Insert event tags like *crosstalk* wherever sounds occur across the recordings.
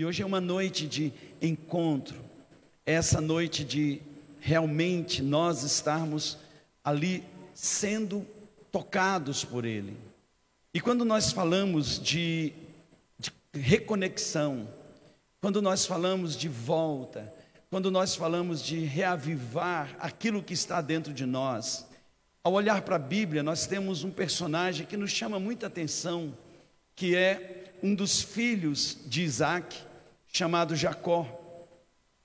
E hoje é uma noite de encontro, essa noite de realmente nós estarmos ali sendo tocados por Ele. E quando nós falamos de, de reconexão, quando nós falamos de volta, quando nós falamos de reavivar aquilo que está dentro de nós, ao olhar para a Bíblia, nós temos um personagem que nos chama muita atenção, que é um dos filhos de Isaac, chamado Jacó.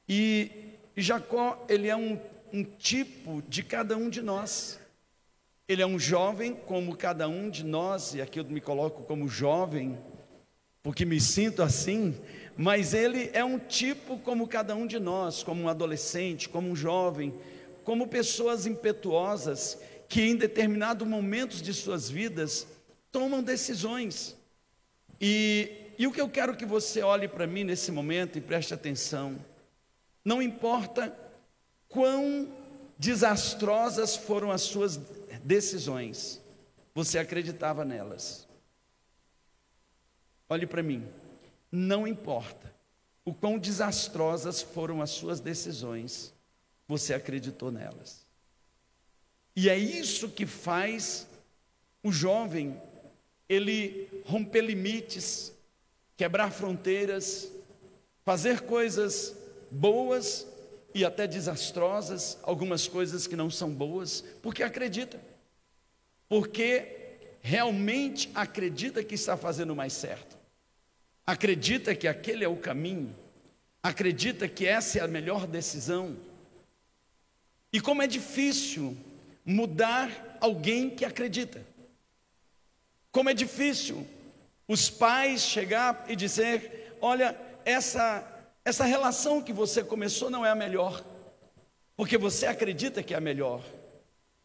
E Jacó, ele é um, um tipo de cada um de nós. Ele é um jovem como cada um de nós, e aqui eu me coloco como jovem, porque me sinto assim, mas ele é um tipo como cada um de nós, como um adolescente, como um jovem, como pessoas impetuosas que em determinados momentos de suas vidas tomam decisões. E, e o que eu quero que você olhe para mim nesse momento e preste atenção, não importa quão desastrosas foram as suas decisões, você acreditava nelas. Olhe para mim, não importa o quão desastrosas foram as suas decisões, você acreditou nelas. E é isso que faz o jovem ele romper limites, quebrar fronteiras, fazer coisas boas e até desastrosas, algumas coisas que não são boas, porque acredita. Porque realmente acredita que está fazendo o mais certo acredita que aquele é o caminho, acredita que essa é a melhor decisão. E como é difícil mudar alguém que acredita. Como é difícil os pais chegar e dizer: "Olha, essa essa relação que você começou não é a melhor, porque você acredita que é a melhor".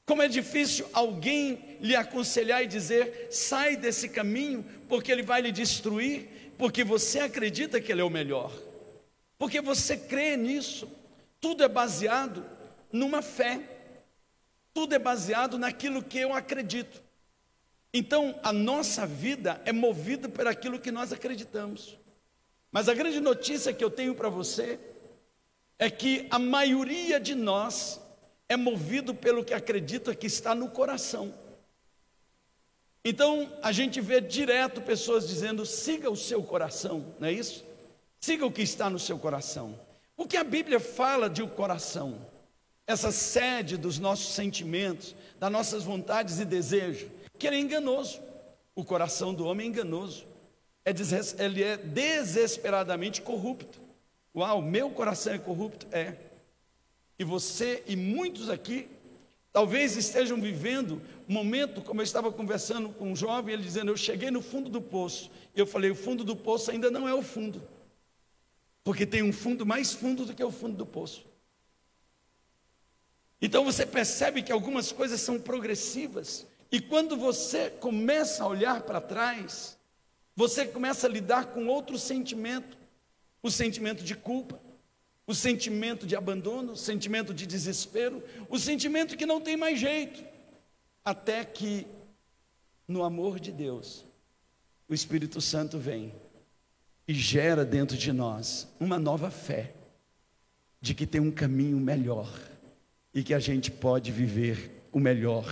Como é difícil alguém lhe aconselhar e dizer: "Sai desse caminho, porque ele vai lhe destruir" porque você acredita que Ele é o melhor, porque você crê nisso. Tudo é baseado numa fé, tudo é baseado naquilo que eu acredito. Então, a nossa vida é movida por aquilo que nós acreditamos. Mas a grande notícia que eu tenho para você é que a maioria de nós é movido pelo que acredita que está no coração. Então, a gente vê direto pessoas dizendo: siga o seu coração, não é isso? Siga o que está no seu coração. O que a Bíblia fala de o coração? Essa sede dos nossos sentimentos, das nossas vontades e desejos, que ele é enganoso. O coração do homem é enganoso. É des... Ele é desesperadamente corrupto. Uau, meu coração é corrupto? É. E você e muitos aqui talvez estejam vivendo momento, como eu estava conversando com um jovem, ele dizendo: Eu cheguei no fundo do poço. Eu falei: O fundo do poço ainda não é o fundo, porque tem um fundo mais fundo do que o fundo do poço. Então você percebe que algumas coisas são progressivas, e quando você começa a olhar para trás, você começa a lidar com outro sentimento, o sentimento de culpa, o sentimento de abandono, o sentimento de desespero, o sentimento que não tem mais jeito. Até que, no amor de Deus, o Espírito Santo vem e gera dentro de nós uma nova fé de que tem um caminho melhor e que a gente pode viver o melhor.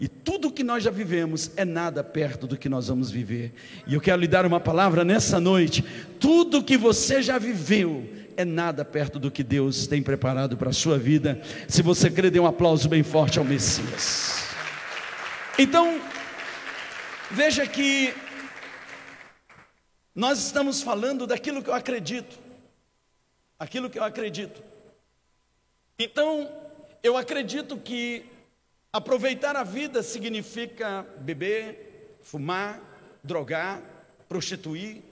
E tudo que nós já vivemos é nada perto do que nós vamos viver. E eu quero lhe dar uma palavra nessa noite: tudo que você já viveu é nada perto do que Deus tem preparado para a sua vida. Se você crê, dê um aplauso bem forte ao Messias. Então, veja que nós estamos falando daquilo que eu acredito. Aquilo que eu acredito. Então, eu acredito que aproveitar a vida significa beber, fumar, drogar, prostituir,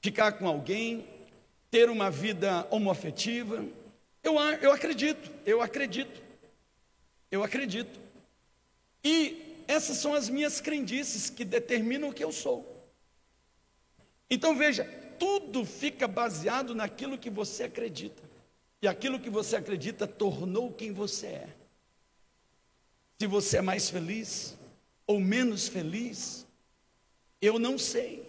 ficar com alguém, ter uma vida homoafetiva. Eu, eu acredito, eu acredito, eu acredito. E essas são as minhas crendices que determinam o que eu sou. Então veja, tudo fica baseado naquilo que você acredita. E aquilo que você acredita tornou quem você é. Se você é mais feliz ou menos feliz, eu não sei.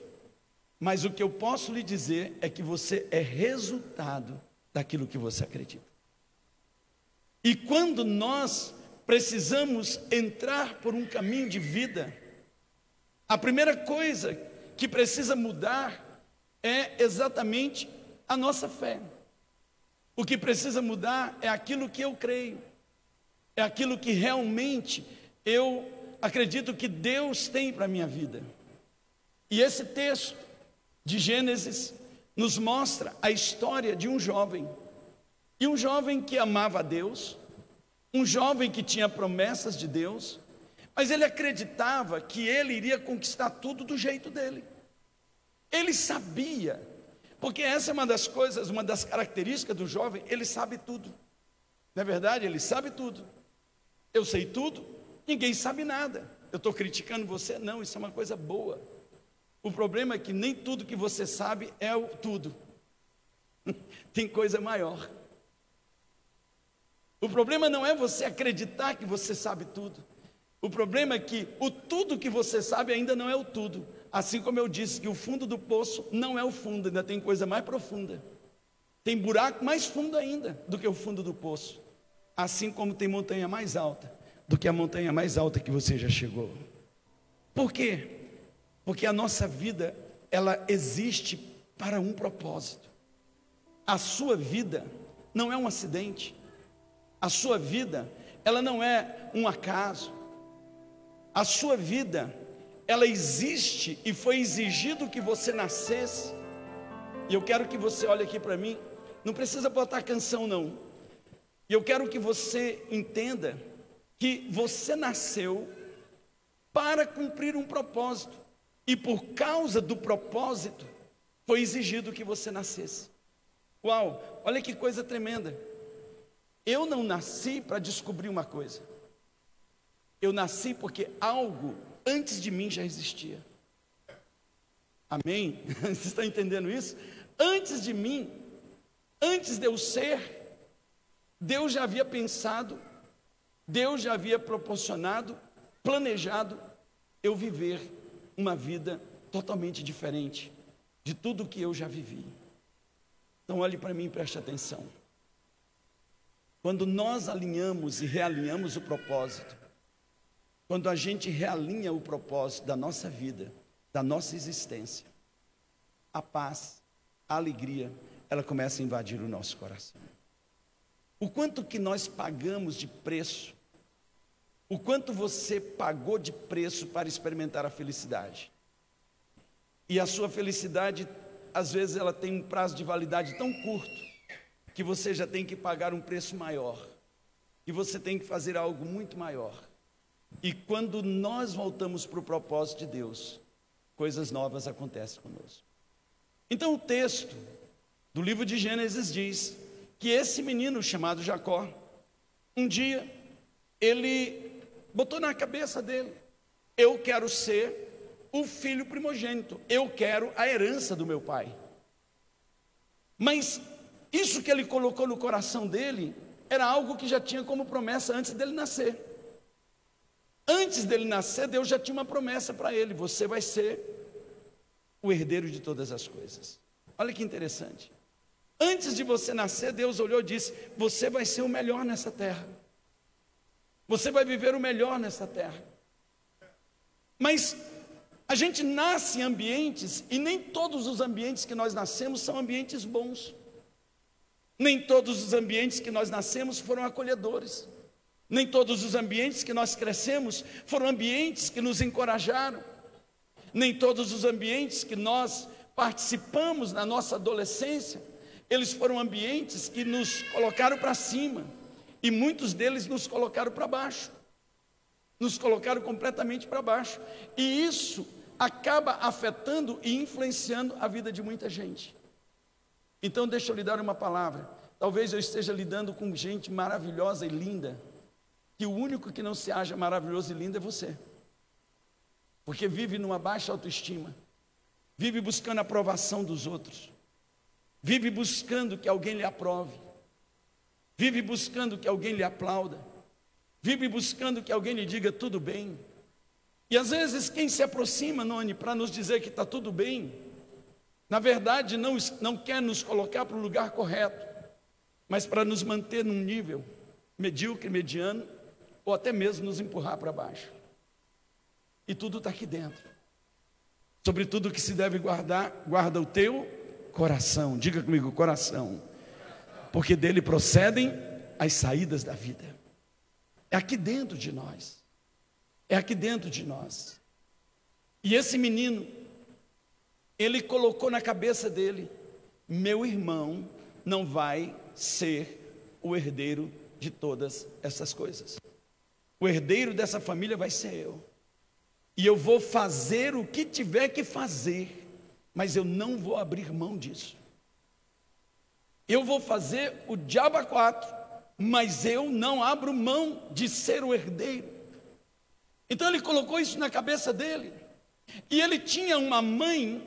Mas o que eu posso lhe dizer é que você é resultado daquilo que você acredita. E quando nós precisamos entrar por um caminho de vida, a primeira coisa que precisa mudar é exatamente a nossa fé. O que precisa mudar é aquilo que eu creio, é aquilo que realmente eu acredito que Deus tem para a minha vida. E esse texto de Gênesis nos mostra a história de um jovem, e um jovem que amava a Deus, um jovem que tinha promessas de Deus, mas ele acreditava que ele iria conquistar tudo do jeito dele. Ele sabia, porque essa é uma das coisas, uma das características do jovem, ele sabe tudo. Não é verdade? Ele sabe tudo. Eu sei tudo, ninguém sabe nada. Eu estou criticando você? Não, isso é uma coisa boa. O problema é que nem tudo que você sabe é o tudo. *laughs* Tem coisa maior. O problema não é você acreditar que você sabe tudo. O problema é que o tudo que você sabe ainda não é o tudo. Assim como eu disse que o fundo do poço não é o fundo, ainda tem coisa mais profunda. Tem buraco mais fundo ainda do que o fundo do poço. Assim como tem montanha mais alta do que a montanha mais alta que você já chegou. Por quê? Porque a nossa vida, ela existe para um propósito. A sua vida não é um acidente. A sua vida, ela não é um acaso. A sua vida, ela existe e foi exigido que você nascesse. E eu quero que você olhe aqui para mim, não precisa botar canção não. E eu quero que você entenda que você nasceu para cumprir um propósito. E por causa do propósito, foi exigido que você nascesse. Uau, olha que coisa tremenda. Eu não nasci para descobrir uma coisa. Eu nasci porque algo antes de mim já existia. Amém? *laughs* Você está entendendo isso? Antes de mim, antes de eu ser, Deus já havia pensado, Deus já havia proporcionado, planejado eu viver uma vida totalmente diferente de tudo que eu já vivi. Então, olhe para mim e preste atenção. Quando nós alinhamos e realinhamos o propósito, quando a gente realinha o propósito da nossa vida, da nossa existência, a paz, a alegria, ela começa a invadir o nosso coração. O quanto que nós pagamos de preço, o quanto você pagou de preço para experimentar a felicidade. E a sua felicidade, às vezes, ela tem um prazo de validade tão curto que você já tem que pagar um preço maior, que você tem que fazer algo muito maior. E quando nós voltamos para o propósito de Deus, coisas novas acontecem conosco. Então o texto do livro de Gênesis diz que esse menino chamado Jacó, um dia, ele botou na cabeça dele: eu quero ser o filho primogênito, eu quero a herança do meu pai. Mas isso que ele colocou no coração dele era algo que já tinha como promessa antes dele nascer. Antes dele nascer, Deus já tinha uma promessa para ele: você vai ser o herdeiro de todas as coisas. Olha que interessante. Antes de você nascer, Deus olhou e disse: Você vai ser o melhor nessa terra. Você vai viver o melhor nessa terra. Mas a gente nasce em ambientes, e nem todos os ambientes que nós nascemos são ambientes bons. Nem todos os ambientes que nós nascemos foram acolhedores. Nem todos os ambientes que nós crescemos foram ambientes que nos encorajaram. Nem todos os ambientes que nós participamos na nossa adolescência, eles foram ambientes que nos colocaram para cima. E muitos deles nos colocaram para baixo. Nos colocaram completamente para baixo. E isso acaba afetando e influenciando a vida de muita gente. Então, deixa eu lhe dar uma palavra. Talvez eu esteja lidando com gente maravilhosa e linda, que o único que não se acha maravilhoso e lindo é você. Porque vive numa baixa autoestima, vive buscando a aprovação dos outros, vive buscando que alguém lhe aprove, vive buscando que alguém lhe aplauda, vive buscando que alguém lhe diga tudo bem. E às vezes quem se aproxima, Noni, para nos dizer que está tudo bem, na verdade, não, não quer nos colocar para o lugar correto, mas para nos manter num nível medíocre, mediano, ou até mesmo nos empurrar para baixo. E tudo está aqui dentro. Sobre tudo que se deve guardar, guarda o teu coração. Diga comigo, coração. Porque dele procedem as saídas da vida. É aqui dentro de nós. É aqui dentro de nós. E esse menino, ele colocou na cabeça dele: meu irmão não vai ser o herdeiro de todas essas coisas. O herdeiro dessa família vai ser eu. E eu vou fazer o que tiver que fazer, mas eu não vou abrir mão disso. Eu vou fazer o diabo a quatro, mas eu não abro mão de ser o herdeiro. Então ele colocou isso na cabeça dele. E ele tinha uma mãe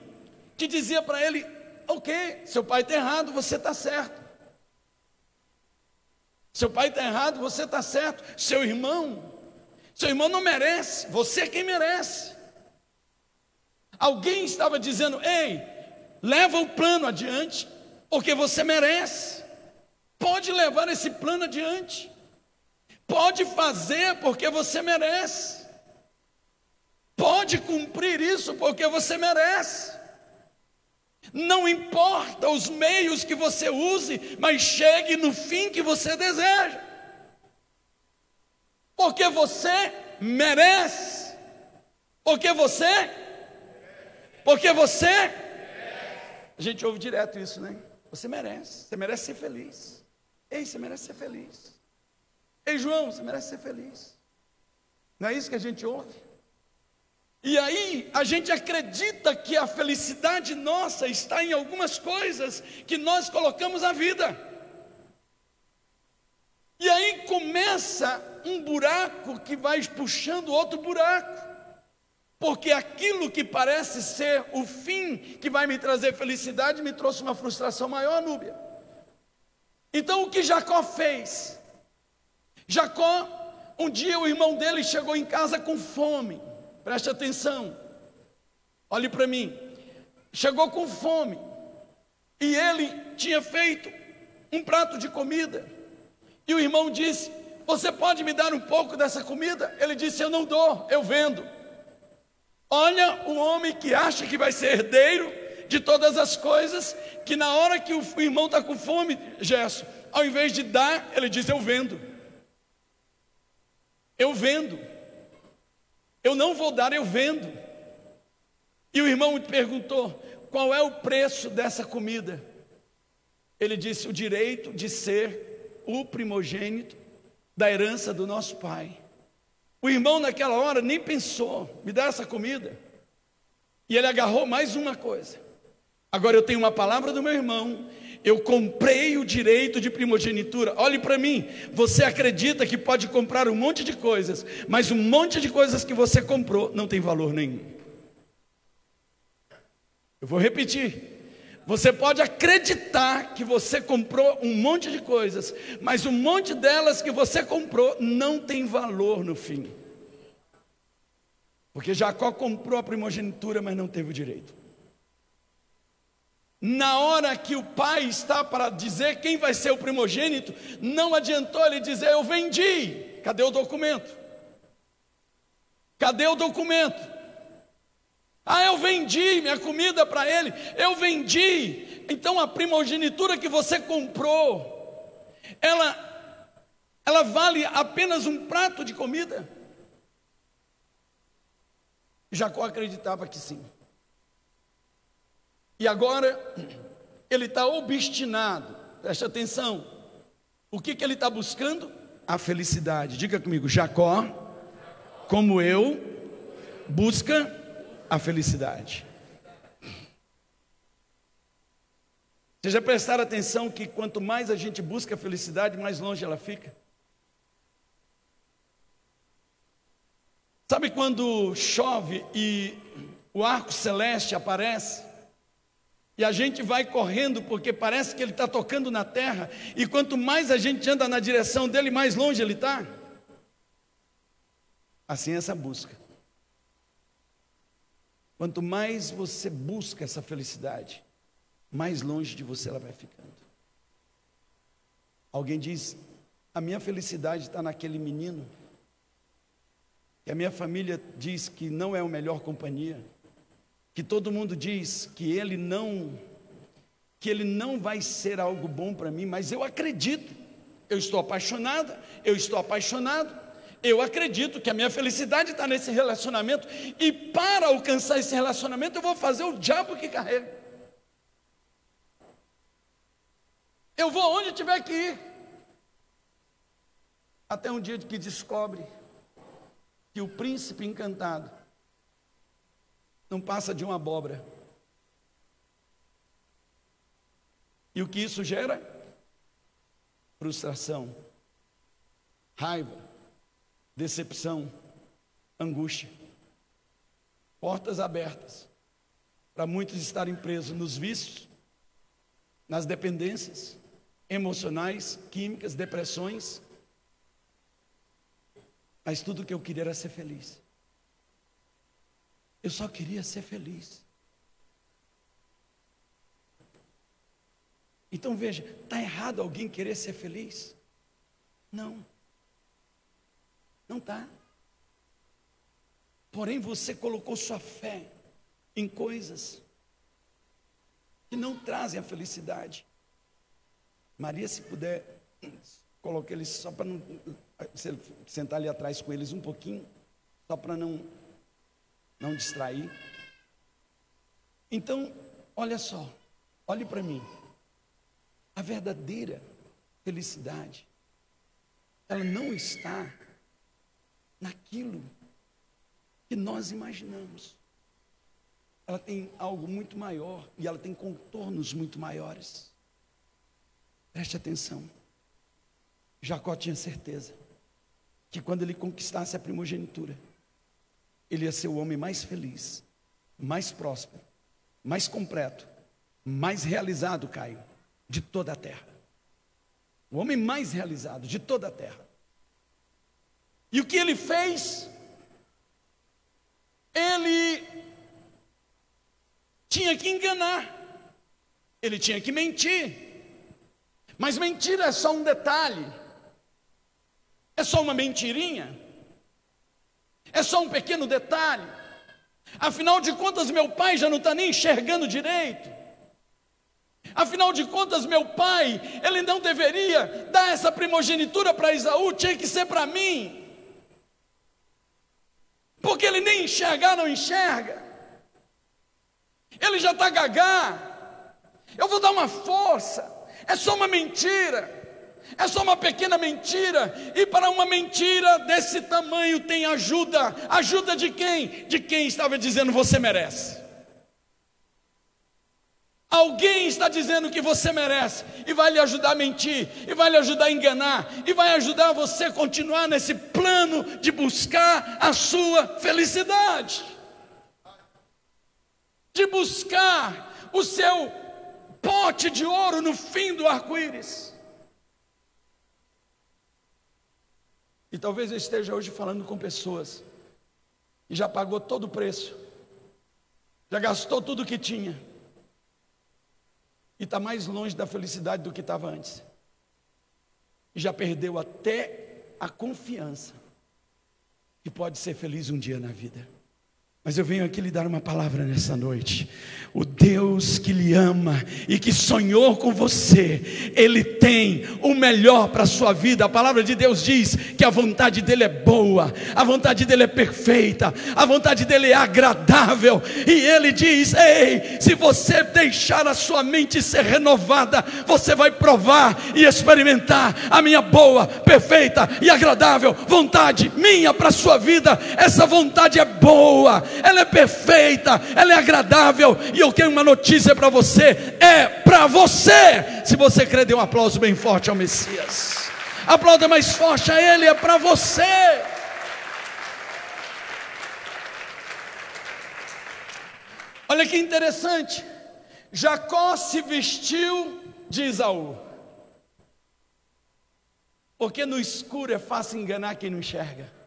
que dizia para ele: Ok, seu pai está errado, você está certo. Seu pai está errado, você está certo. Seu irmão, seu irmão não merece, você é quem merece. Alguém estava dizendo: Ei, leva o plano adiante, porque você merece. Pode levar esse plano adiante. Pode fazer porque você merece. Pode cumprir isso porque você merece. Não importa os meios que você use, mas chegue no fim que você deseja. Porque você merece. Porque você Porque você A gente ouve direto isso, né? Você merece. Você merece ser feliz. Ei, você merece ser feliz. Ei, João, você merece ser feliz. Não é isso que a gente ouve? E aí a gente acredita que a felicidade nossa está em algumas coisas que nós colocamos à vida. E aí começa um buraco que vai puxando outro buraco. Porque aquilo que parece ser o fim que vai me trazer felicidade me trouxe uma frustração maior, Núbia. Então o que Jacó fez? Jacó, um dia o irmão dele chegou em casa com fome. Preste atenção. Olhe para mim. Chegou com fome. E ele tinha feito um prato de comida. E o irmão disse: Você pode me dar um pouco dessa comida? Ele disse: Eu não dou, eu vendo. Olha o homem que acha que vai ser herdeiro de todas as coisas, que na hora que o irmão está com fome, Gesso, ao invés de dar, ele diz: Eu vendo. Eu vendo. Eu não vou dar, eu vendo. E o irmão perguntou: qual é o preço dessa comida? Ele disse: o direito de ser o primogênito da herança do nosso pai. O irmão, naquela hora, nem pensou: me dá essa comida. E ele agarrou mais uma coisa. Agora eu tenho uma palavra do meu irmão eu comprei o direito de primogenitura. Olhe para mim, você acredita que pode comprar um monte de coisas, mas um monte de coisas que você comprou não tem valor nenhum. Eu vou repetir. Você pode acreditar que você comprou um monte de coisas, mas um monte delas que você comprou não tem valor no fim. Porque Jacó comprou a primogenitura, mas não teve o direito. Na hora que o pai está para dizer quem vai ser o primogênito, não adiantou ele dizer eu vendi. Cadê o documento? Cadê o documento? Ah, eu vendi minha comida para ele, eu vendi. Então a primogenitura que você comprou, ela ela vale apenas um prato de comida? Jacó acreditava que sim. E agora ele está obstinado, preste atenção. O que, que ele está buscando? A felicidade. Diga comigo, Jacó, como eu, busca a felicidade. Vocês já prestaram atenção que quanto mais a gente busca a felicidade, mais longe ela fica? Sabe quando chove e o arco celeste aparece? E a gente vai correndo porque parece que ele está tocando na terra, e quanto mais a gente anda na direção dele, mais longe ele está. Assim é essa busca. Quanto mais você busca essa felicidade, mais longe de você ela vai ficando. Alguém diz: a minha felicidade está naquele menino, que a minha família diz que não é a melhor companhia, que todo mundo diz que ele não que ele não vai ser algo bom para mim, mas eu acredito. Eu estou apaixonada, eu estou apaixonado. Eu acredito que a minha felicidade está nesse relacionamento e para alcançar esse relacionamento eu vou fazer o diabo que carrega. Eu vou onde tiver que ir. Até um dia que descobre que o príncipe encantado não passa de uma abóbora. E o que isso gera? Frustração, raiva, decepção, angústia. Portas abertas para muitos estarem presos nos vícios, nas dependências emocionais, químicas, depressões. Mas tudo que eu queria era ser feliz. Eu só queria ser feliz. Então veja, está errado alguém querer ser feliz? Não. Não está. Porém, você colocou sua fé em coisas que não trazem a felicidade. Maria, se puder, coloque eles só para não. sentar ali atrás com eles um pouquinho, só para não, não distrair. Então, olha só, olhe para mim. A verdadeira felicidade, ela não está naquilo que nós imaginamos. Ela tem algo muito maior e ela tem contornos muito maiores. Preste atenção. Jacó tinha certeza que quando ele conquistasse a primogenitura, ele ia ser o homem mais feliz, mais próspero, mais completo, mais realizado, Caio, de toda a terra. O homem mais realizado de toda a terra. E o que ele fez? Ele tinha que enganar, ele tinha que mentir. Mas mentira é só um detalhe, é só uma mentirinha, é só um pequeno detalhe. Afinal de contas, meu pai já não está nem enxergando direito. Afinal de contas, meu pai, ele não deveria dar essa primogenitura para Isaú, tinha que ser para mim. Porque ele nem enxergar não enxerga. Ele já está gagá. Eu vou dar uma força. É só uma mentira. É só uma pequena mentira. E para uma mentira desse tamanho tem ajuda. Ajuda de quem? De quem estava dizendo você merece. Alguém está dizendo que você merece e vai lhe ajudar a mentir, e vai lhe ajudar a enganar, e vai ajudar você a continuar nesse plano de buscar a sua felicidade, de buscar o seu pote de ouro no fim do arco-íris. E talvez eu esteja hoje falando com pessoas que já pagou todo o preço, já gastou tudo o que tinha e está mais longe da felicidade do que estava antes. E já perdeu até a confiança que pode ser feliz um dia na vida. Mas eu venho aqui lhe dar uma palavra nessa noite. O Deus que lhe ama e que sonhou com você, Ele tem o melhor para a sua vida. A palavra de Deus diz que a vontade dEle é boa, a vontade dEle é perfeita, a vontade dEle é agradável. E Ele diz: Ei, se você deixar a sua mente ser renovada, você vai provar e experimentar a minha boa, perfeita e agradável vontade minha para a sua vida. Essa vontade é boa ela é perfeita, ela é agradável. E eu tenho uma notícia para você: é para você. Se você crê, dê um aplauso bem forte ao Messias. Aplauda mais forte a Ele, é para você. Olha que interessante. Jacó se vestiu de Isaú. Porque no escuro é fácil enganar quem não enxerga.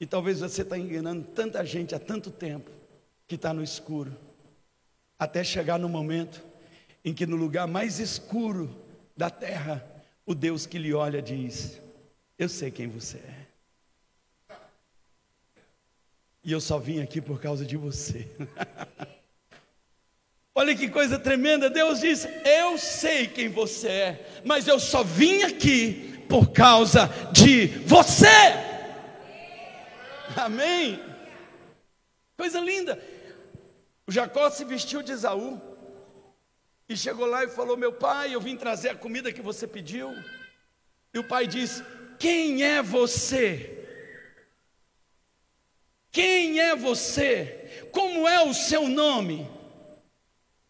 E talvez você está enganando tanta gente há tanto tempo que está no escuro. até chegar no momento em que no lugar mais escuro da terra, o Deus que lhe olha diz: Eu sei quem você é. E eu só vim aqui por causa de você. *laughs* Olha que coisa tremenda. Deus diz: Eu sei quem você é, mas eu só vim aqui por causa de você. *laughs* Amém. Coisa linda. O Jacó se vestiu de Esaú e chegou lá e falou: Meu pai, eu vim trazer a comida que você pediu. E o pai diz: Quem é você? Quem é você? Como é o seu nome?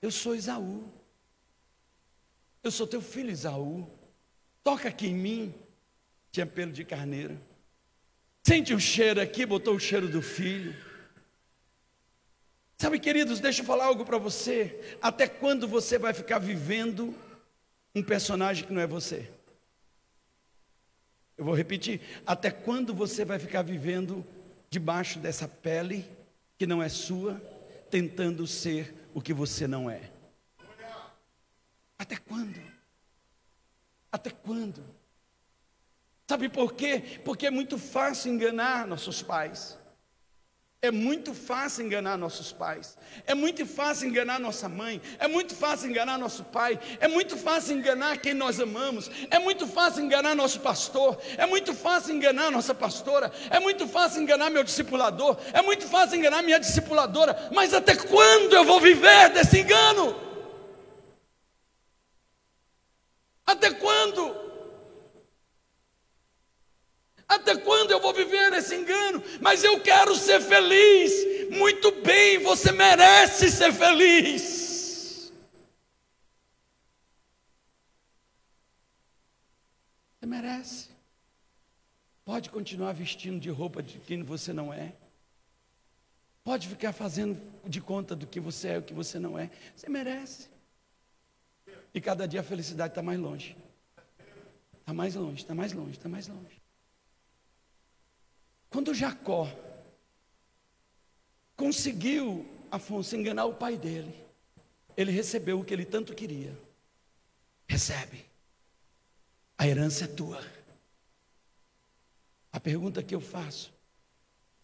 Eu sou Esaú. Eu sou teu filho Esaú. Toca aqui em mim. Tinha pelo de carneiro. Sente o cheiro aqui, botou o cheiro do filho. Sabe, queridos, deixa eu falar algo para você. Até quando você vai ficar vivendo um personagem que não é você? Eu vou repetir. Até quando você vai ficar vivendo debaixo dessa pele que não é sua, tentando ser o que você não é? Até quando? Até quando? Sabe por quê? Porque é muito fácil enganar nossos pais. É muito fácil enganar nossos pais, é muito fácil enganar nossa mãe, é muito fácil enganar nosso pai, é muito fácil enganar quem nós amamos, é muito fácil enganar nosso pastor, é muito fácil enganar nossa pastora, é muito fácil enganar meu discipulador, é muito fácil enganar minha discipuladora, mas até quando eu vou viver desse engano? Até quando? Até quando eu vou viver nesse engano? Mas eu quero ser feliz. Muito bem, você merece ser feliz. Você merece. Pode continuar vestindo de roupa de quem você não é. Pode ficar fazendo de conta do que você é e o que você não é. Você merece. E cada dia a felicidade está mais longe. Está mais longe, está mais longe, está mais longe. Quando Jacó conseguiu, Afonso, enganar o pai dele, ele recebeu o que ele tanto queria. Recebe. A herança é tua. A pergunta que eu faço: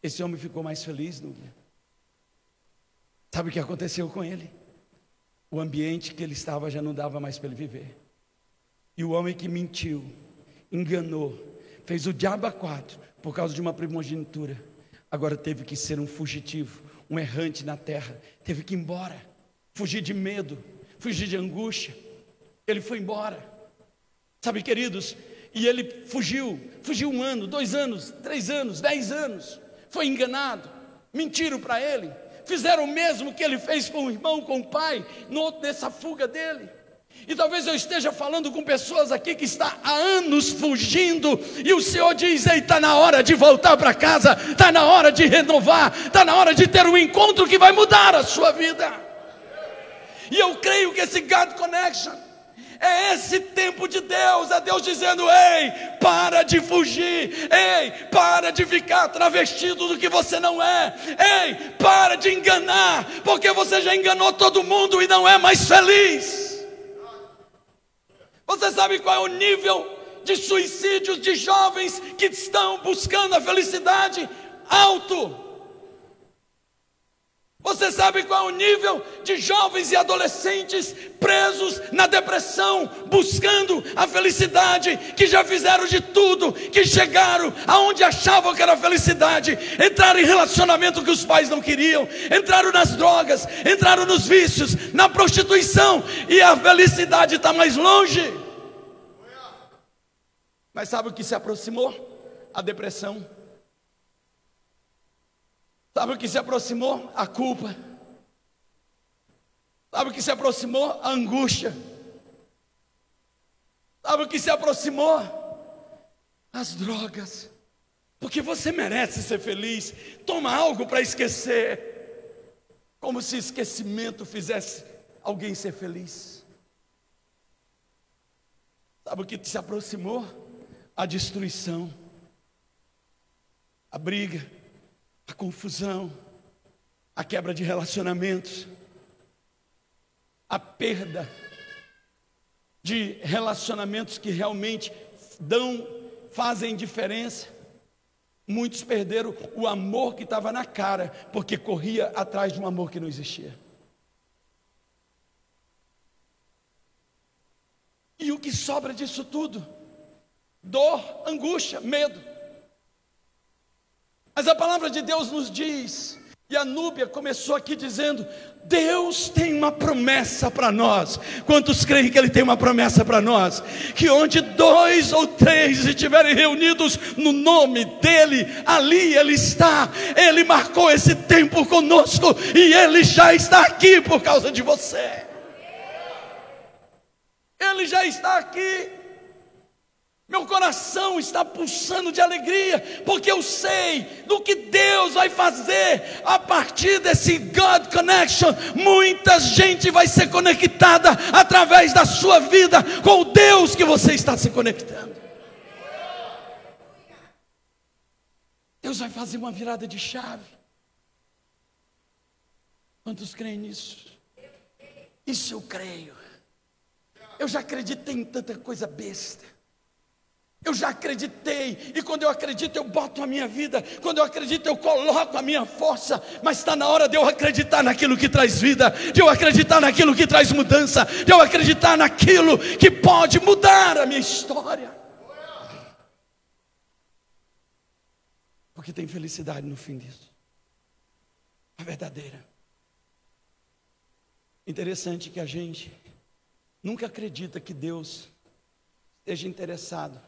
esse homem ficou mais feliz, Núbia? Sabe o que aconteceu com ele? O ambiente que ele estava já não dava mais para ele viver. E o homem que mentiu, enganou, fez o diabo a quatro, por causa de uma primogenitura, agora teve que ser um fugitivo, um errante na terra, teve que ir embora, fugir de medo, fugir de angústia. Ele foi embora, sabe, queridos, e ele fugiu, fugiu um ano, dois anos, três anos, dez anos, foi enganado, mentiram para ele, fizeram o mesmo que ele fez com o irmão, com o pai, nessa fuga dele. E talvez eu esteja falando com pessoas aqui que está há anos fugindo, e o Senhor diz: Ei, está na hora de voltar para casa, está na hora de renovar, está na hora de ter um encontro que vai mudar a sua vida. E eu creio que esse God Connection é esse tempo de Deus, é Deus dizendo: Ei, para de fugir, ei, para de ficar travestido do que você não é, ei, para de enganar, porque você já enganou todo mundo e não é mais feliz. Você sabe qual é o nível de suicídios de jovens que estão buscando a felicidade? Alto. Você sabe qual é o nível de jovens e adolescentes presos na depressão, buscando a felicidade, que já fizeram de tudo, que chegaram aonde achavam que era felicidade, entraram em relacionamento que os pais não queriam, entraram nas drogas, entraram nos vícios, na prostituição, e a felicidade está mais longe. Mas sabe o que se aproximou? A depressão. Sabe o que se aproximou? A culpa. Sabe o que se aproximou? A angústia. Sabe o que se aproximou? As drogas. Porque você merece ser feliz. Toma algo para esquecer. Como se esquecimento fizesse alguém ser feliz. Sabe o que se aproximou? A destruição, a briga, a confusão, a quebra de relacionamentos. a perda de relacionamentos que realmente dão, fazem diferença. Muitos perderam o amor que estava na cara, porque corria atrás de um amor que não existia. E o que sobra disso tudo? Dor, angústia, medo. Mas a palavra de Deus nos diz e a Núbia começou aqui dizendo: Deus tem uma promessa para nós. Quantos creem que Ele tem uma promessa para nós? Que onde dois ou três estiverem reunidos no nome dEle, ali Ele está. Ele marcou esse tempo conosco e Ele já está aqui por causa de você. Ele já está aqui. Meu coração está pulsando de alegria, porque eu sei do que Deus vai fazer a partir desse God Connection. Muita gente vai ser conectada através da sua vida com o Deus que você está se conectando. Deus vai fazer uma virada de chave. Quantos creem nisso? Isso eu creio. Eu já acreditei em tanta coisa besta. Eu já acreditei, e quando eu acredito, eu boto a minha vida, quando eu acredito, eu coloco a minha força, mas está na hora de eu acreditar naquilo que traz vida, de eu acreditar naquilo que traz mudança, de eu acreditar naquilo que pode mudar a minha história. Porque tem felicidade no fim disso, a verdadeira. Interessante que a gente nunca acredita que Deus esteja interessado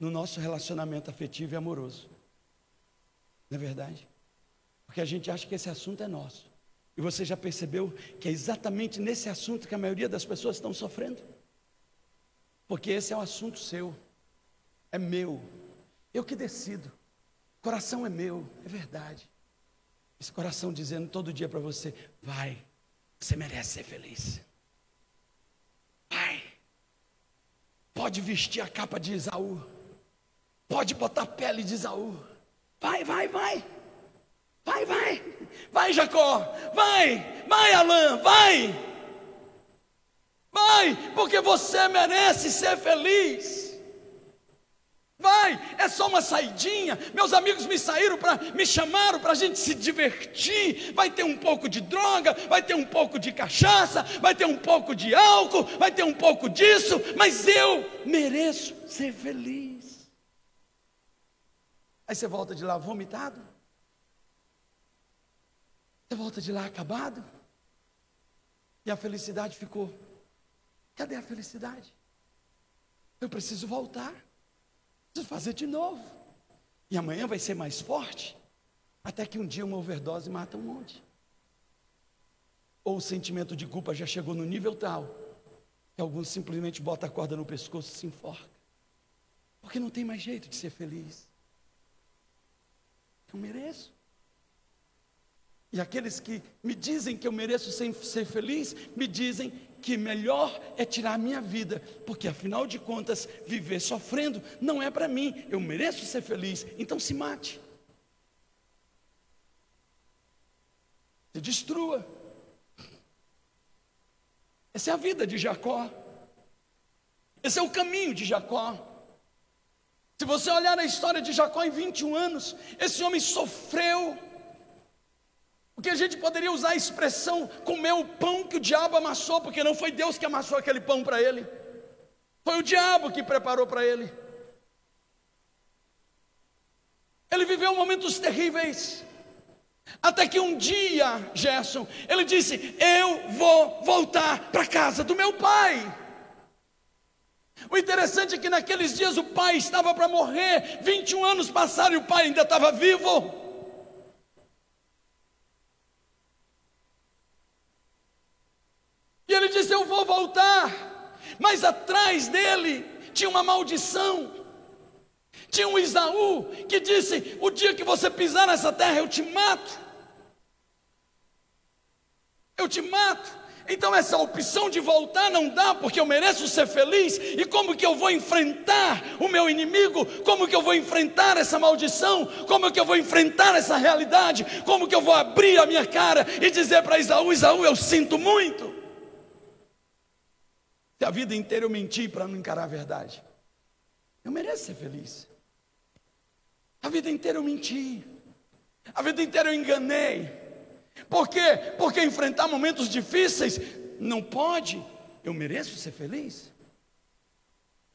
no nosso relacionamento afetivo e amoroso. Não é verdade? Porque a gente acha que esse assunto é nosso. E você já percebeu que é exatamente nesse assunto que a maioria das pessoas estão sofrendo? Porque esse é um assunto seu, é meu, eu que decido. O coração é meu, é verdade. Esse coração dizendo todo dia para você: vai, você merece ser feliz. Vai, pode vestir a capa de Isaú. Pode botar pele de Isaú. Vai, vai, vai. Vai, vai. Vai, Jacó. Vai. Vai, Alain. Vai. Vai, porque você merece ser feliz. Vai, é só uma saidinha. Meus amigos me saíram para me chamaram para a gente se divertir. Vai ter um pouco de droga, vai ter um pouco de cachaça, vai ter um pouco de álcool, vai ter um pouco disso, mas eu mereço ser feliz. Aí você volta de lá vomitado. Você volta de lá acabado. E a felicidade ficou. Cadê a felicidade? Eu preciso voltar. Preciso fazer de novo. E amanhã vai ser mais forte. Até que um dia uma overdose mata um monte. Ou o sentimento de culpa já chegou no nível tal que alguns simplesmente botam a corda no pescoço e se enforca. Porque não tem mais jeito de ser feliz. Eu mereço. E aqueles que me dizem que eu mereço ser, ser feliz, me dizem que melhor é tirar a minha vida, porque afinal de contas, viver sofrendo não é para mim, eu mereço ser feliz, então se mate. Se destrua. Essa é a vida de Jacó. Esse é o caminho de Jacó. Se você olhar a história de Jacó em 21 anos, esse homem sofreu. Porque a gente poderia usar a expressão comer o pão que o diabo amassou, porque não foi Deus que amassou aquele pão para ele, foi o diabo que preparou para ele. Ele viveu momentos terríveis, até que um dia, Gerson, ele disse: Eu vou voltar para casa do meu pai. O interessante é que naqueles dias o pai estava para morrer, 21 anos passaram e o pai ainda estava vivo. E ele disse: Eu vou voltar. Mas atrás dele tinha uma maldição. Tinha um Isaú que disse: O dia que você pisar nessa terra, eu te mato. Eu te mato. Então essa opção de voltar não dá, porque eu mereço ser feliz. E como que eu vou enfrentar o meu inimigo? Como que eu vou enfrentar essa maldição? Como que eu vou enfrentar essa realidade? Como que eu vou abrir a minha cara e dizer para Isaú: Isaú, eu sinto muito. Se a vida inteira eu menti para não encarar a verdade. Eu mereço ser feliz. A vida inteira eu menti. A vida inteira eu enganei. Por quê? Porque enfrentar momentos difíceis não pode. Eu mereço ser feliz?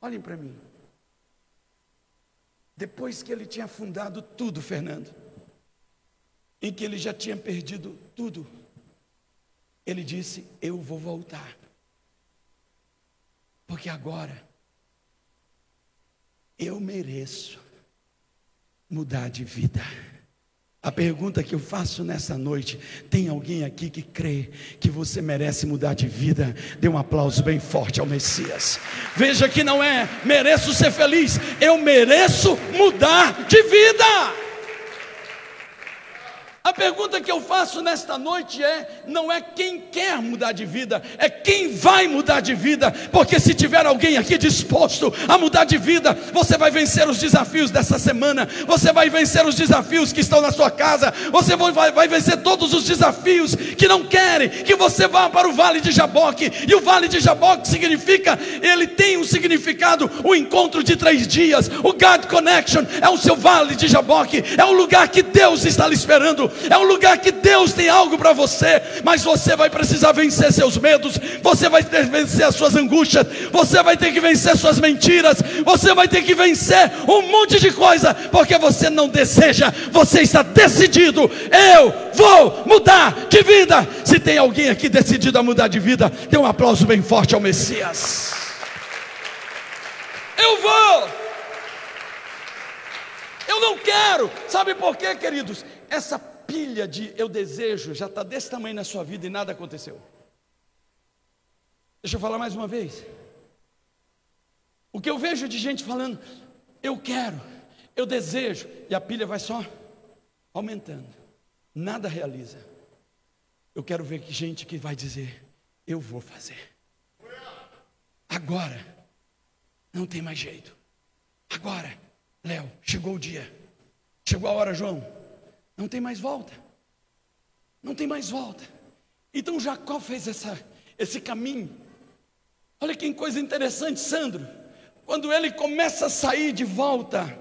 Olhem para mim. Depois que ele tinha fundado tudo, Fernando, em que ele já tinha perdido tudo, ele disse: Eu vou voltar. Porque agora eu mereço mudar de vida. A pergunta que eu faço nessa noite: tem alguém aqui que crê que você merece mudar de vida? Dê um aplauso bem forte ao Messias. Veja que não é mereço ser feliz, eu mereço mudar de vida. A pergunta que eu faço nesta noite é: não é quem quer mudar de vida, é quem vai mudar de vida, porque se tiver alguém aqui disposto a mudar de vida, você vai vencer os desafios dessa semana, você vai vencer os desafios que estão na sua casa, você vai, vai vencer todos os desafios que não querem que você vá para o vale de Jaboque, e o vale de Jaboque significa, ele tem um significado, o um encontro de três dias, o God Connection é o seu vale de Jaboque, é o lugar que Deus está lhe esperando é um lugar que Deus tem algo para você, mas você vai precisar vencer seus medos, você vai ter que vencer as suas angústias, você vai ter que vencer suas mentiras, você vai ter que vencer um monte de coisa, porque você não deseja, você está decidido. Eu vou mudar de vida. Se tem alguém aqui decidido a mudar de vida, dê um aplauso bem forte ao Messias. Eu vou. Eu não quero. Sabe por quê, queridos? Essa pilha de eu desejo já está desse tamanho na sua vida e nada aconteceu. Deixa eu falar mais uma vez. O que eu vejo de gente falando, eu quero, eu desejo, e a pilha vai só aumentando, nada realiza. Eu quero ver que gente que vai dizer, eu vou fazer. Agora, não tem mais jeito. Agora, Léo, chegou o dia. Chegou a hora, João. Não tem mais volta. Não tem mais volta. Então Jacó fez essa, esse caminho. Olha que coisa interessante, Sandro. Quando ele começa a sair de volta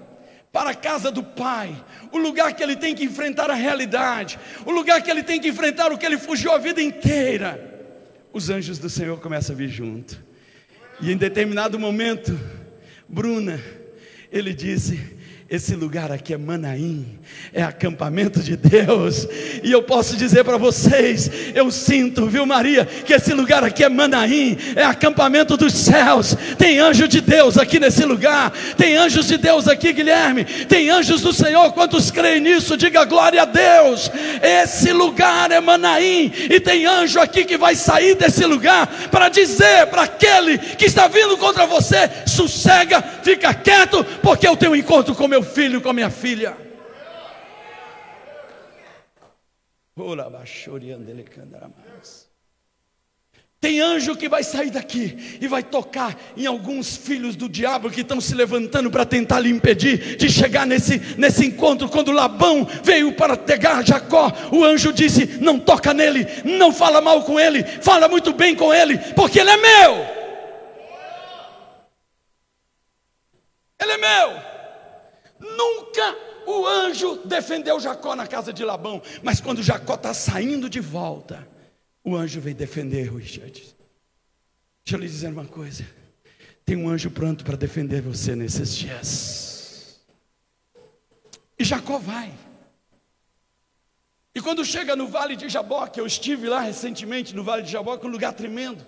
para a casa do pai, o lugar que ele tem que enfrentar a realidade, o lugar que ele tem que enfrentar o que ele fugiu a vida inteira, os anjos do Senhor começam a vir junto. E em determinado momento, Bruna, ele disse: esse lugar aqui é Manaim, é acampamento de Deus, e eu posso dizer para vocês: eu sinto, viu, Maria, que esse lugar aqui é Manaim, é acampamento dos céus. Tem anjo de Deus aqui nesse lugar, tem anjos de Deus aqui, Guilherme, tem anjos do Senhor. Quantos creem nisso? Diga glória a Deus. Esse lugar é Manaim, e tem anjo aqui que vai sair desse lugar para dizer para aquele que está vindo contra você: sossega, fica quieto, porque eu tenho um encontro com meu filho, com a minha filha. Tem anjo que vai sair daqui e vai tocar em alguns filhos do diabo que estão se levantando para tentar lhe impedir de chegar nesse, nesse encontro. Quando Labão veio para pegar Jacó, o anjo disse: Não toca nele, não fala mal com ele, fala muito bem com ele, porque ele é meu. Ele é meu. Nunca o anjo defendeu Jacó na casa de Labão, mas quando Jacó está saindo de volta, o anjo vem defender Richard. Deixa eu lhe dizer uma coisa: tem um anjo pronto para defender você nesses dias. E Jacó vai. E quando chega no Vale de Jaboque, eu estive lá recentemente no Vale de Jaboque, um lugar tremendo.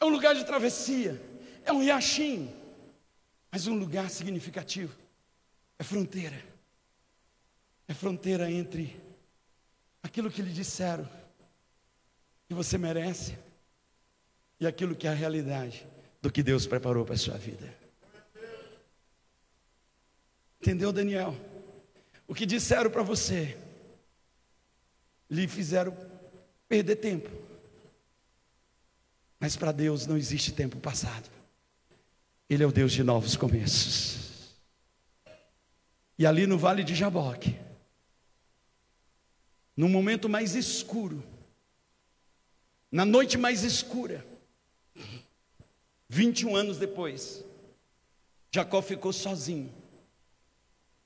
É um lugar de travessia, é um riachinho, mas um lugar significativo. É fronteira. É fronteira entre aquilo que lhe disseram que você merece e aquilo que é a realidade do que Deus preparou para a sua vida. Entendeu, Daniel? O que disseram para você lhe fizeram perder tempo. Mas para Deus não existe tempo passado. Ele é o Deus de novos começos. E ali no vale de Jaboque, no momento mais escuro, na noite mais escura, 21 anos depois, Jacó ficou sozinho.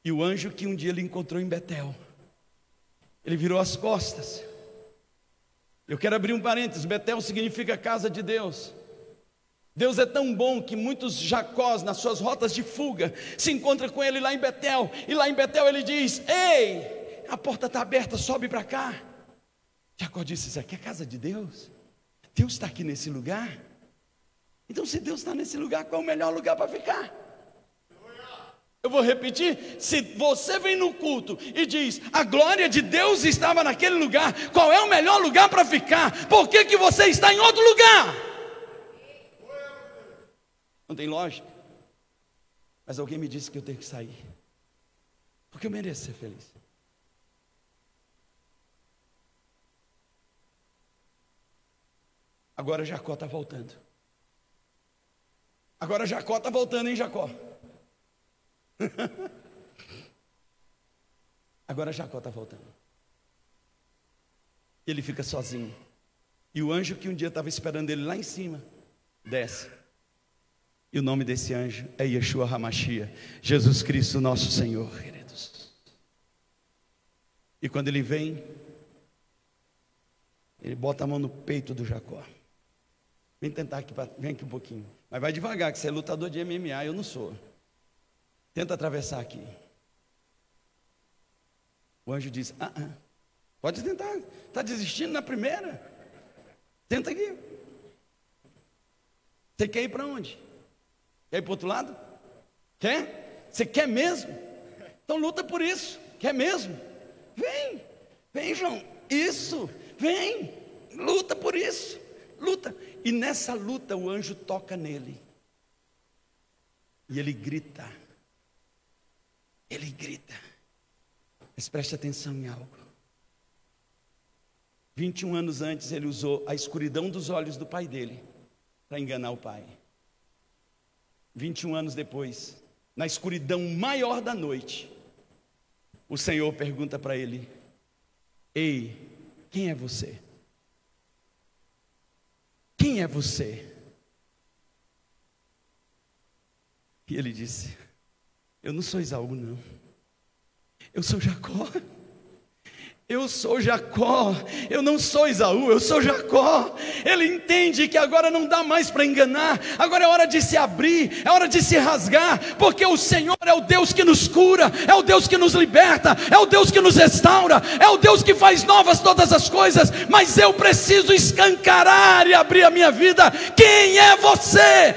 E o anjo que um dia ele encontrou em Betel, ele virou as costas. Eu quero abrir um parênteses: Betel significa casa de Deus. Deus é tão bom que muitos Jacós, nas suas rotas de fuga, se encontram com ele lá em Betel, e lá em Betel ele diz: Ei, a porta está aberta, sobe para cá. Jacó disse: Isso aqui é casa de Deus, Deus está aqui nesse lugar. Então, se Deus está nesse lugar, qual é o melhor lugar para ficar? Eu vou repetir: se você vem no culto e diz a glória de Deus estava naquele lugar, qual é o melhor lugar para ficar? Por que, que você está em outro lugar? Não tem lógica. Mas alguém me disse que eu tenho que sair. Porque eu mereço ser feliz. Agora Jacó está voltando. Agora Jacó está voltando, hein, Jacó? *laughs* Agora Jacó está voltando. Ele fica sozinho. E o anjo que um dia estava esperando ele lá em cima, desce. E o nome desse anjo é Yeshua Hamashia, Jesus Cristo, nosso Senhor, queridos. E quando ele vem, ele bota a mão no peito do Jacó. Vem tentar aqui, vem aqui um pouquinho. Mas vai devagar, que você é lutador de MMA, eu não sou. Tenta atravessar aqui. O anjo diz: ah, ah, pode tentar. Está desistindo na primeira? Tenta aqui. Você quer ir para onde? Quer ir para outro lado? Quer? Você quer mesmo? Então luta por isso. Quer mesmo? Vem, vem, João. Isso, vem. Luta por isso. Luta. E nessa luta o anjo toca nele. E ele grita. Ele grita. Mas preste atenção em algo. 21 anos antes ele usou a escuridão dos olhos do pai dele para enganar o pai. 21 anos depois, na escuridão maior da noite, o Senhor pergunta para ele: Ei, quem é você? Quem é você? E ele disse: Eu não sou Isaú, não. Eu sou Jacó. Eu sou Jacó, eu não sou Isaú, eu sou Jacó. Ele entende que agora não dá mais para enganar, agora é hora de se abrir, é hora de se rasgar, porque o Senhor é o Deus que nos cura, é o Deus que nos liberta, é o Deus que nos restaura, é o Deus que faz novas todas as coisas. Mas eu preciso escancarar e abrir a minha vida. Quem é você?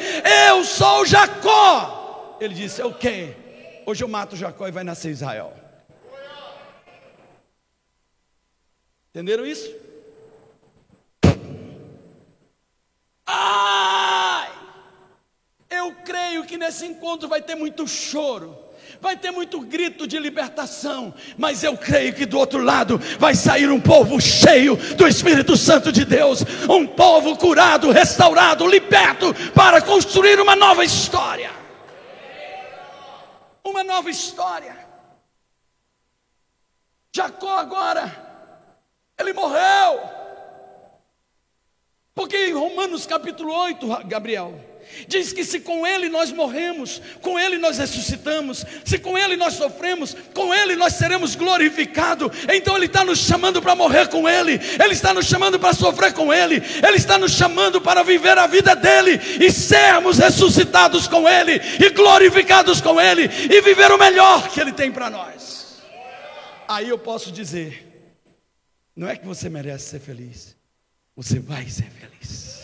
Eu sou Jacó. Ele disse: O quê? Hoje eu mato Jacó e vai nascer Israel. Entenderam isso? Ai! Eu creio que nesse encontro vai ter muito choro, vai ter muito grito de libertação, mas eu creio que do outro lado vai sair um povo cheio do Espírito Santo de Deus, um povo curado, restaurado, liberto para construir uma nova história. Uma nova história. Jacó agora ele morreu. Porque em Romanos capítulo 8, Gabriel, diz que se com Ele nós morremos, com Ele nós ressuscitamos, se com Ele nós sofremos, com Ele nós seremos glorificados. Então Ele está nos chamando para morrer com Ele, Ele está nos chamando para sofrer com Ele, Ele está nos chamando para viver a vida dEle e sermos ressuscitados com Ele e glorificados com Ele e viver o melhor que Ele tem para nós. Aí eu posso dizer não é que você merece ser feliz, você vai ser feliz.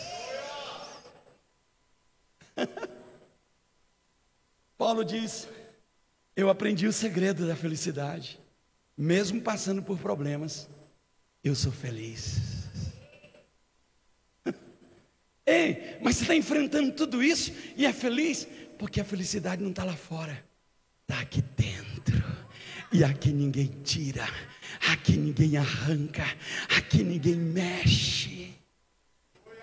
*laughs* Paulo diz: Eu aprendi o segredo da felicidade, mesmo passando por problemas, eu sou feliz. *laughs* Ei, mas você está enfrentando tudo isso e é feliz? Porque a felicidade não está lá fora, está aqui dentro, e aqui ninguém tira Aqui ninguém arranca, aqui ninguém mexe.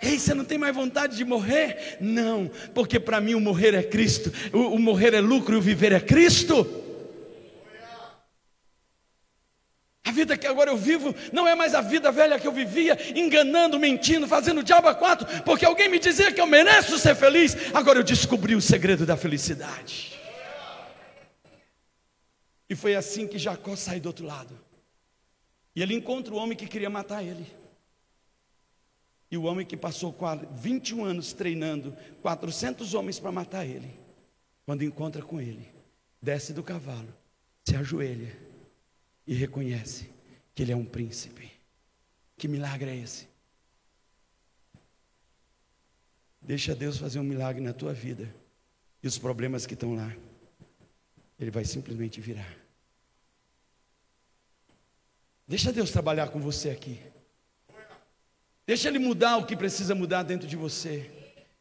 Ei, você não tem mais vontade de morrer? Não, porque para mim o morrer é Cristo, o, o morrer é lucro e o viver é Cristo. A vida que agora eu vivo não é mais a vida velha que eu vivia, enganando, mentindo, fazendo diabo a quatro, porque alguém me dizia que eu mereço ser feliz. Agora eu descobri o segredo da felicidade. E foi assim que Jacó sai do outro lado. E ele encontra o homem que queria matar ele. E o homem que passou 21 anos treinando 400 homens para matar ele, quando encontra com ele, desce do cavalo, se ajoelha e reconhece que ele é um príncipe. Que milagre é esse? Deixa Deus fazer um milagre na tua vida. E os problemas que estão lá, Ele vai simplesmente virar. Deixa Deus trabalhar com você aqui. Deixa Ele mudar o que precisa mudar dentro de você.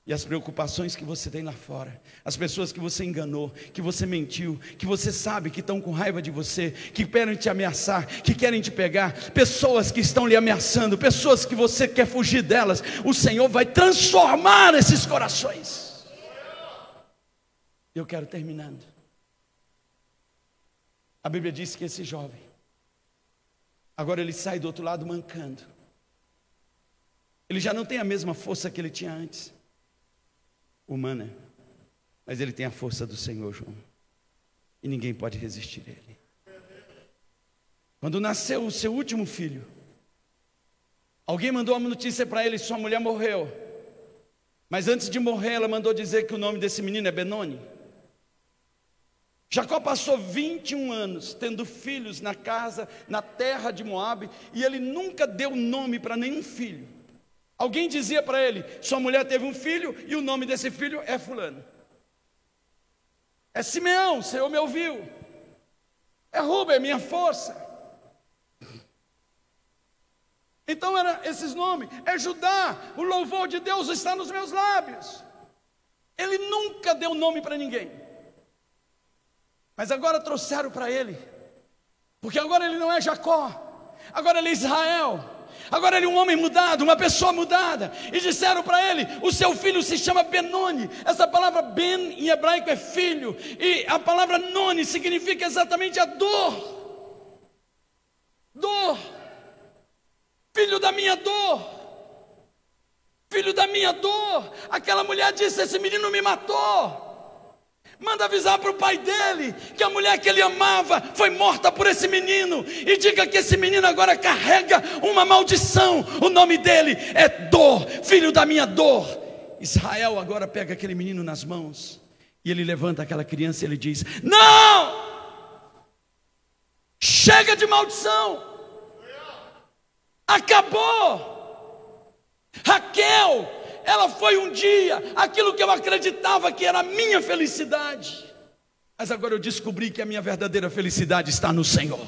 E as preocupações que você tem lá fora, as pessoas que você enganou, que você mentiu, que você sabe que estão com raiva de você, que querem te ameaçar, que querem te pegar, pessoas que estão lhe ameaçando, pessoas que você quer fugir delas, o Senhor vai transformar esses corações. Eu quero terminando. A Bíblia diz que esse jovem, agora ele sai do outro lado mancando. Ele já não tem a mesma força que ele tinha antes, humana, mas ele tem a força do Senhor, João, e ninguém pode resistir a ele. Quando nasceu o seu último filho, alguém mandou uma notícia para ele: sua mulher morreu. Mas antes de morrer, ela mandou dizer que o nome desse menino é Benoni. Jacó passou 21 anos tendo filhos na casa, na terra de Moabe, e ele nunca deu nome para nenhum filho. Alguém dizia para ele: sua mulher teve um filho e o nome desse filho é Fulano. É Simeão, o Senhor me ouviu. É Rubem, minha força. Então eram esses nomes. É Judá, o louvor de Deus está nos meus lábios. Ele nunca deu nome para ninguém. Mas agora trouxeram para ele. Porque agora ele não é Jacó. Agora ele é Israel. Agora ele é um homem mudado, uma pessoa mudada. E disseram para ele: o seu filho se chama Benoni. Essa palavra Ben em hebraico é filho. E a palavra Noni significa exatamente a dor. Dor. Filho da minha dor. Filho da minha dor. Aquela mulher disse: Esse menino me matou. Manda avisar para o pai dele que a mulher que ele amava foi morta por esse menino. E diga que esse menino agora carrega uma maldição. O nome dele é dor, filho da minha dor. Israel agora pega aquele menino nas mãos. E ele levanta aquela criança e ele diz: Não! Chega de maldição! Acabou! Raquel ela foi um dia aquilo que eu acreditava que era a minha felicidade. Mas agora eu descobri que a minha verdadeira felicidade está no Senhor.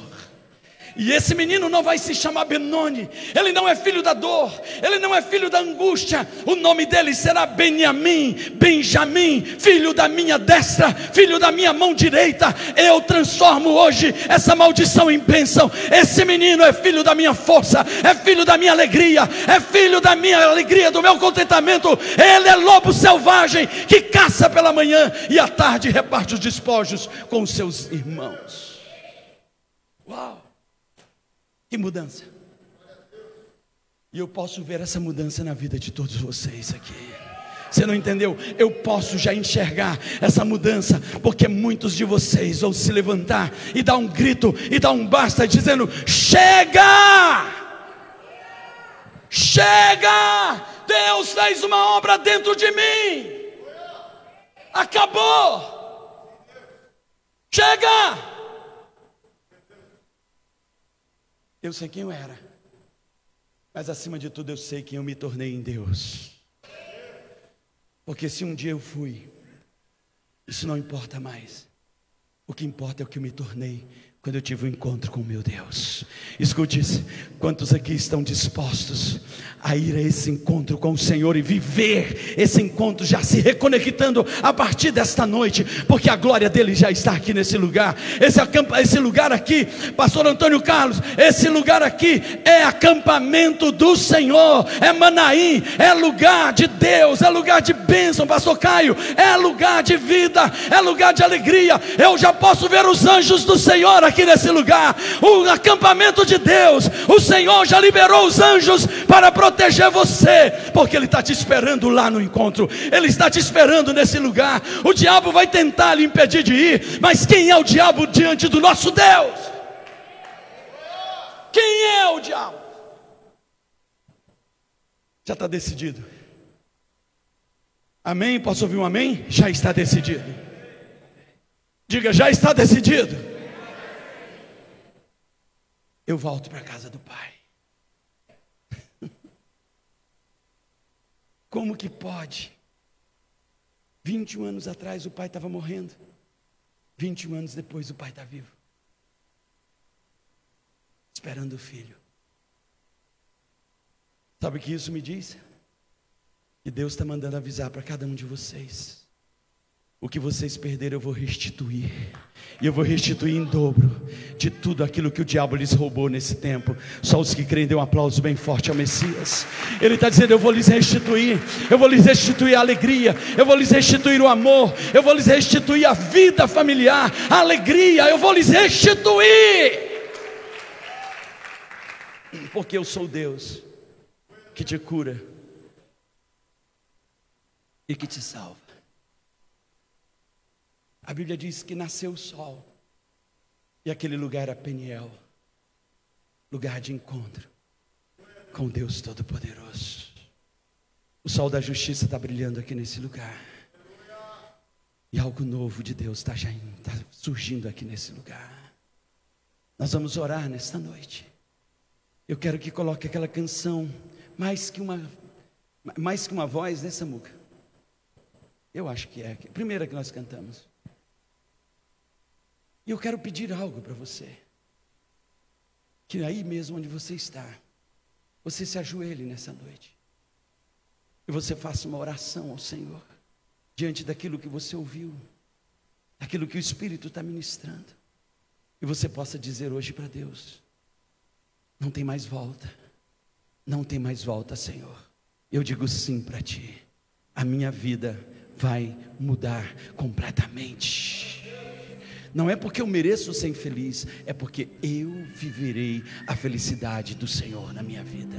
E esse menino não vai se chamar Benoni, ele não é filho da dor, ele não é filho da angústia, o nome dele será Benjamim, Benjamim, filho da minha destra, filho da minha mão direita. Eu transformo hoje essa maldição em bênção. Esse menino é filho da minha força, é filho da minha alegria, é filho da minha alegria, do meu contentamento. Ele é lobo selvagem que caça pela manhã e à tarde reparte os despojos com seus irmãos. Uau! Que mudança. E eu posso ver essa mudança na vida de todos vocês aqui. Você não entendeu? Eu posso já enxergar essa mudança, porque muitos de vocês vão se levantar e dar um grito e dar um basta, dizendo: Chega! Chega! Deus fez uma obra dentro de mim. Acabou. Chega! Eu sei quem eu era, mas acima de tudo eu sei quem eu me tornei em Deus. Porque se um dia eu fui, isso não importa mais. O que importa é o que eu me tornei quando eu tive um encontro com meu Deus. Escute, quantos aqui estão dispostos a ir a esse encontro com o Senhor e viver esse encontro já se reconectando a partir desta noite, porque a glória dele já está aqui nesse lugar. Esse, esse lugar aqui, Pastor Antônio Carlos, esse lugar aqui é acampamento do Senhor, é Manaim, é lugar de Deus, é lugar de bênção, Pastor Caio, é lugar de vida, é lugar de alegria. Eu já posso ver os anjos do Senhor aqui aqui nesse lugar. O acampamento de Deus, o Senhor já liberou os anjos para proteger você, porque Ele está te esperando lá no encontro, Ele está te esperando nesse lugar. O diabo vai tentar lhe impedir de ir, mas quem é o diabo diante do nosso Deus? Quem é o diabo? Já está decidido. Amém? Posso ouvir um amém? Já está decidido. Diga, já está decidido. Eu volto para a casa do Pai. *laughs* Como que pode? 21 anos atrás o pai estava morrendo. 21 anos depois o pai está vivo. Esperando o filho. Sabe o que isso me diz? E Deus está mandando avisar para cada um de vocês. O que vocês perderam eu vou restituir. E eu vou restituir em dobro de tudo aquilo que o diabo lhes roubou nesse tempo. Só os que creem dêem um aplauso bem forte ao Messias. Ele está dizendo: Eu vou lhes restituir. Eu vou lhes restituir a alegria. Eu vou lhes restituir o amor. Eu vou lhes restituir a vida familiar. A alegria. Eu vou lhes restituir. Porque eu sou Deus que te cura e que te salva. A Bíblia diz que nasceu o sol e aquele lugar era Peniel lugar de encontro com Deus Todo-Poderoso. O sol da justiça está brilhando aqui nesse lugar. E algo novo de Deus está tá surgindo aqui nesse lugar. Nós vamos orar nesta noite. Eu quero que coloque aquela canção mais que uma mais que uma voz, né, Samuca? Eu acho que é a primeira que nós cantamos. E eu quero pedir algo para você. Que aí mesmo onde você está, você se ajoelhe nessa noite. E você faça uma oração ao Senhor, diante daquilo que você ouviu, daquilo que o Espírito está ministrando. E você possa dizer hoje para Deus: não tem mais volta, não tem mais volta, Senhor. Eu digo sim para ti. A minha vida vai mudar completamente. Não é porque eu mereço ser infeliz, é porque eu viverei a felicidade do Senhor na minha vida.